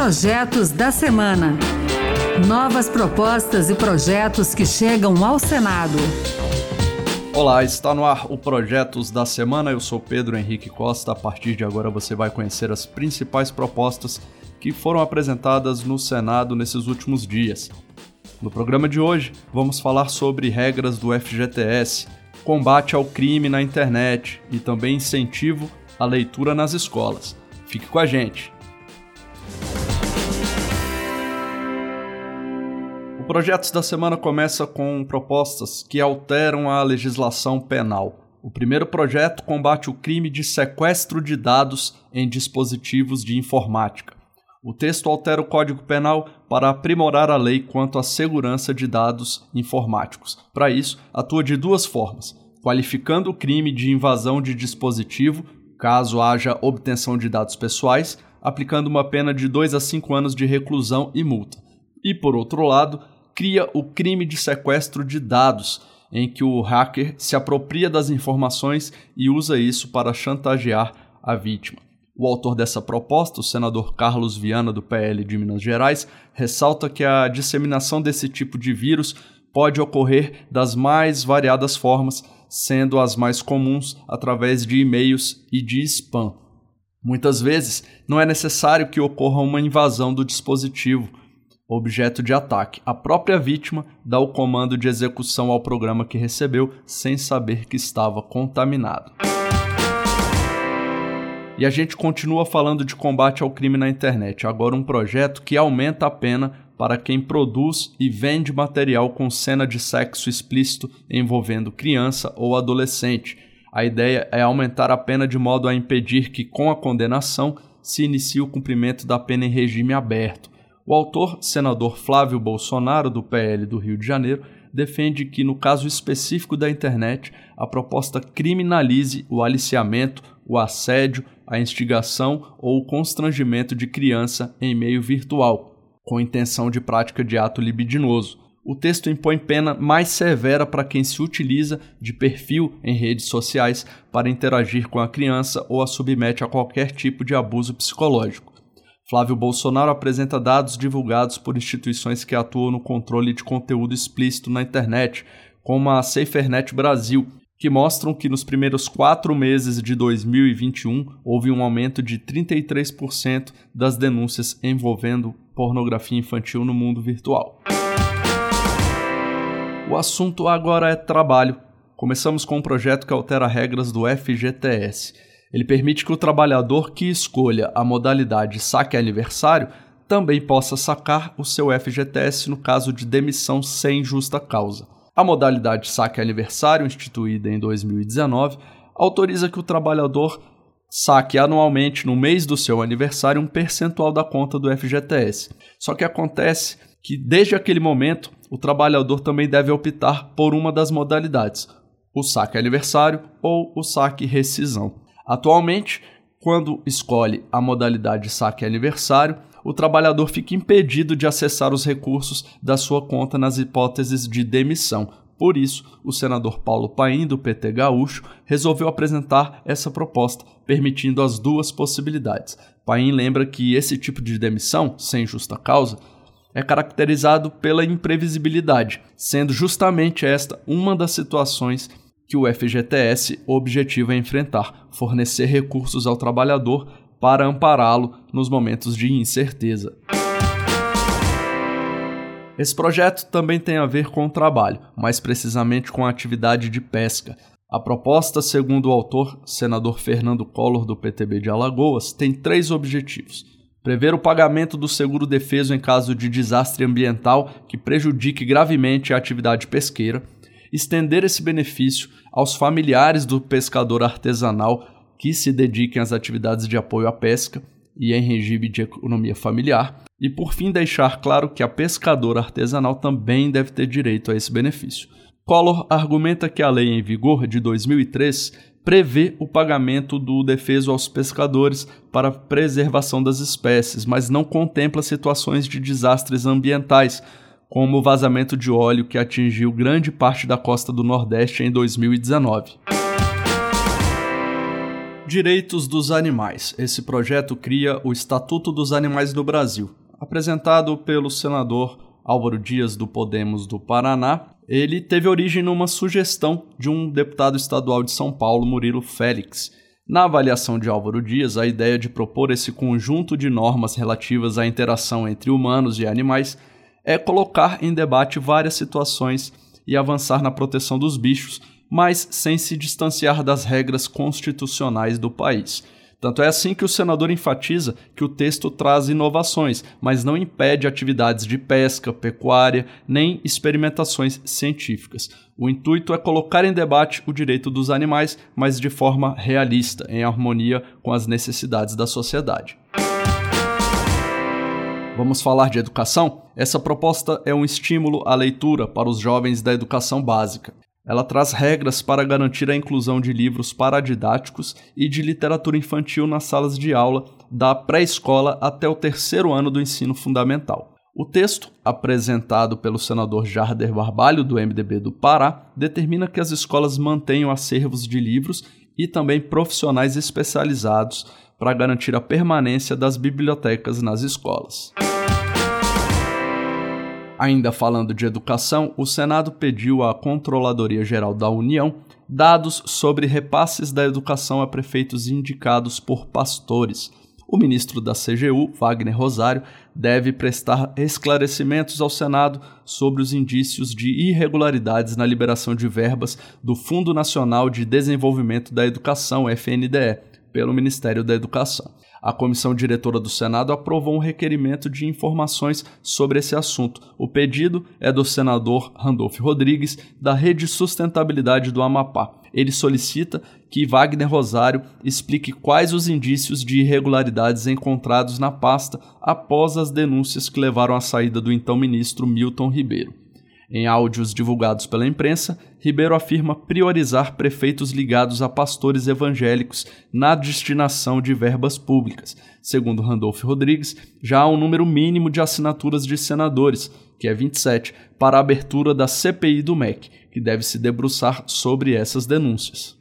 Projetos da Semana. Novas propostas e projetos que chegam ao Senado. Olá, está no ar o Projetos da Semana. Eu sou Pedro Henrique Costa. A partir de agora você vai conhecer as principais propostas que foram apresentadas no Senado nesses últimos dias. No programa de hoje, vamos falar sobre regras do FGTS, combate ao crime na internet e também incentivo à leitura nas escolas. Fique com a gente! Projetos da Semana começa com propostas que alteram a legislação penal. O primeiro projeto combate o crime de sequestro de dados em dispositivos de informática. O texto altera o Código Penal para aprimorar a lei quanto à segurança de dados informáticos. Para isso, atua de duas formas: qualificando o crime de invasão de dispositivo, caso haja obtenção de dados pessoais, aplicando uma pena de 2 a 5 anos de reclusão e multa. E, por outro lado, cria o crime de sequestro de dados, em que o hacker se apropria das informações e usa isso para chantagear a vítima. O autor dessa proposta, o senador Carlos Viana, do PL de Minas Gerais, ressalta que a disseminação desse tipo de vírus pode ocorrer das mais variadas formas, sendo as mais comuns através de e-mails e de spam. Muitas vezes, não é necessário que ocorra uma invasão do dispositivo, objeto de ataque. A própria vítima dá o comando de execução ao programa que recebeu sem saber que estava contaminado. E a gente continua falando de combate ao crime na internet, agora um projeto que aumenta a pena para quem produz e vende material com cena de sexo explícito envolvendo criança ou adolescente. A ideia é aumentar a pena de modo a impedir que, com a condenação, se inicie o cumprimento da pena em regime aberto. O autor, senador Flávio Bolsonaro, do PL do Rio de Janeiro, defende que, no caso específico da internet, a proposta criminalize o aliciamento, o assédio, a instigação ou o constrangimento de criança em meio virtual, com intenção de prática de ato libidinoso. O texto impõe pena mais severa para quem se utiliza de perfil em redes sociais para interagir com a criança ou a submete a qualquer tipo de abuso psicológico. Flávio Bolsonaro apresenta dados divulgados por instituições que atuam no controle de conteúdo explícito na internet, como a SaferNet Brasil, que mostram que nos primeiros quatro meses de 2021 houve um aumento de 33% das denúncias envolvendo pornografia infantil no mundo virtual. O assunto agora é trabalho. Começamos com um projeto que altera regras do FGTS. Ele permite que o trabalhador que escolha a modalidade saque aniversário também possa sacar o seu FGTS no caso de demissão sem justa causa. A modalidade saque aniversário, instituída em 2019, autoriza que o trabalhador saque anualmente no mês do seu aniversário um percentual da conta do FGTS. Só que acontece que desde aquele momento o trabalhador também deve optar por uma das modalidades, o saque aniversário ou o saque rescisão. Atualmente, quando escolhe a modalidade saque aniversário, o trabalhador fica impedido de acessar os recursos da sua conta nas hipóteses de demissão. Por isso, o senador Paulo Paim, do PT Gaúcho, resolveu apresentar essa proposta, permitindo as duas possibilidades. Paim lembra que esse tipo de demissão, sem justa causa, é caracterizado pela imprevisibilidade, sendo justamente esta uma das situações que o FGTS objetiva enfrentar, fornecer recursos ao trabalhador para ampará-lo nos momentos de incerteza. Esse projeto também tem a ver com o trabalho, mais precisamente com a atividade de pesca. A proposta, segundo o autor, senador Fernando Collor, do PTB de Alagoas, tem três objetivos. Prever o pagamento do seguro defeso em caso de desastre ambiental que prejudique gravemente a atividade pesqueira, estender esse benefício aos familiares do pescador artesanal que se dediquem às atividades de apoio à pesca e em regime de economia familiar, e por fim deixar claro que a pescadora artesanal também deve ter direito a esse benefício. Collor argumenta que a lei em vigor de 2003 prevê o pagamento do defeso aos pescadores para preservação das espécies, mas não contempla situações de desastres ambientais, como o vazamento de óleo que atingiu grande parte da costa do Nordeste em 2019. Direitos dos Animais. Esse projeto cria o Estatuto dos Animais do Brasil. Apresentado pelo senador Álvaro Dias do Podemos do Paraná, ele teve origem numa sugestão de um deputado estadual de São Paulo, Murilo Félix. Na avaliação de Álvaro Dias, a ideia de propor esse conjunto de normas relativas à interação entre humanos e animais é colocar em debate várias situações e avançar na proteção dos bichos mas sem se distanciar das regras constitucionais do país. Tanto é assim que o senador enfatiza que o texto traz inovações, mas não impede atividades de pesca, pecuária, nem experimentações científicas. O intuito é colocar em debate o direito dos animais, mas de forma realista, em harmonia com as necessidades da sociedade. Vamos falar de educação? Essa proposta é um estímulo à leitura para os jovens da educação básica. Ela traz regras para garantir a inclusão de livros paradidáticos e de literatura infantil nas salas de aula da pré-escola até o terceiro ano do ensino fundamental. O texto, apresentado pelo senador Jarder Barbalho, do MDB do Pará, determina que as escolas mantenham acervos de livros e também profissionais especializados para garantir a permanência das bibliotecas nas escolas. Ainda falando de educação, o Senado pediu à Controladoria Geral da União dados sobre repasses da educação a prefeitos indicados por pastores. O ministro da CGU, Wagner Rosário, deve prestar esclarecimentos ao Senado sobre os indícios de irregularidades na liberação de verbas do Fundo Nacional de Desenvolvimento da Educação, FNDE, pelo Ministério da Educação a comissão diretora do Senado aprovou um requerimento de informações sobre esse assunto. O pedido é do senador Randolph Rodrigues, da Rede Sustentabilidade do Amapá. Ele solicita que Wagner Rosário explique quais os indícios de irregularidades encontrados na pasta após as denúncias que levaram à saída do então ministro Milton Ribeiro. Em áudios divulgados pela imprensa, Ribeiro afirma priorizar prefeitos ligados a pastores evangélicos na destinação de verbas públicas. Segundo Randolph Rodrigues, já há um número mínimo de assinaturas de senadores, que é 27, para a abertura da CPI do MEC, que deve se debruçar sobre essas denúncias.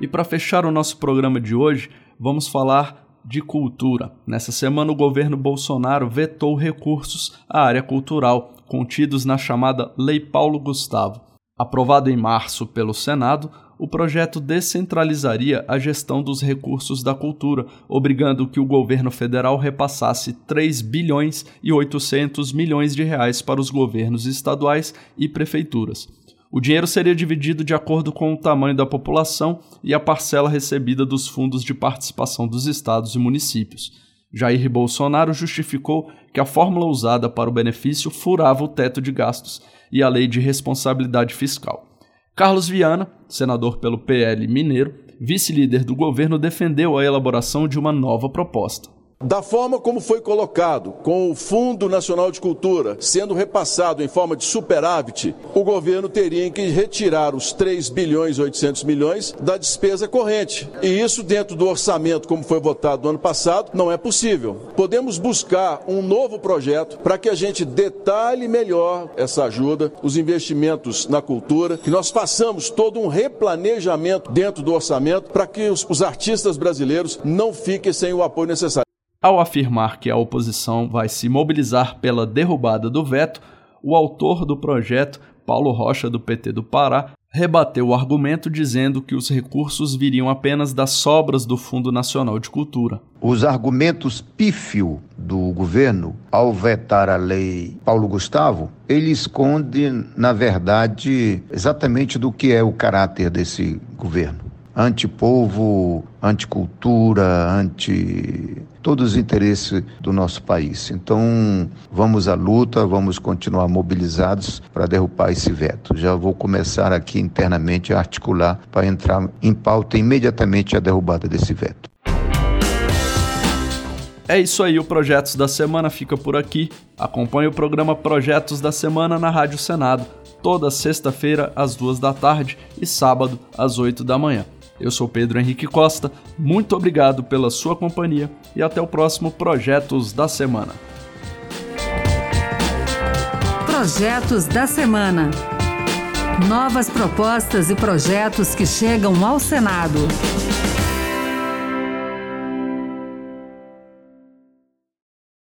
E para fechar o nosso programa de hoje, vamos falar de cultura. Nessa semana, o governo Bolsonaro vetou recursos à área cultural contidos na chamada Lei Paulo Gustavo. Aprovado em março pelo Senado, o projeto descentralizaria a gestão dos recursos da cultura, obrigando que o governo federal repassasse 3 bilhões e 800 milhões de reais para os governos estaduais e prefeituras. O dinheiro seria dividido de acordo com o tamanho da população e a parcela recebida dos fundos de participação dos estados e municípios. Jair Bolsonaro justificou que a fórmula usada para o benefício furava o teto de gastos e a lei de responsabilidade fiscal. Carlos Viana, senador pelo PL Mineiro, vice-líder do governo, defendeu a elaboração de uma nova proposta. Da forma como foi colocado, com o Fundo Nacional de Cultura sendo repassado em forma de superávit, o governo teria que retirar os 3 bilhões e 800 milhões da despesa corrente. E isso dentro do orçamento, como foi votado no ano passado, não é possível. Podemos buscar um novo projeto para que a gente detalhe melhor essa ajuda, os investimentos na cultura, que nós façamos todo um replanejamento dentro do orçamento para que os, os artistas brasileiros não fiquem sem o apoio necessário. Ao afirmar que a oposição vai se mobilizar pela derrubada do veto, o autor do projeto, Paulo Rocha, do PT do Pará, rebateu o argumento dizendo que os recursos viriam apenas das sobras do Fundo Nacional de Cultura. Os argumentos pífio do governo ao vetar a lei Paulo Gustavo, ele esconde, na verdade, exatamente do que é o caráter desse governo antipovo, anticultura, anti todos os interesses do nosso país. Então, vamos à luta, vamos continuar mobilizados para derrubar esse veto. Já vou começar aqui internamente a articular para entrar em pauta imediatamente a derrubada desse veto. É isso aí, o Projetos da Semana fica por aqui. Acompanhe o programa Projetos da Semana na Rádio Senado, toda sexta-feira às duas da tarde e sábado às oito da manhã. Eu sou Pedro Henrique Costa, muito obrigado pela sua companhia e até o próximo Projetos da Semana. Projetos da Semana. Novas propostas e projetos que chegam ao Senado.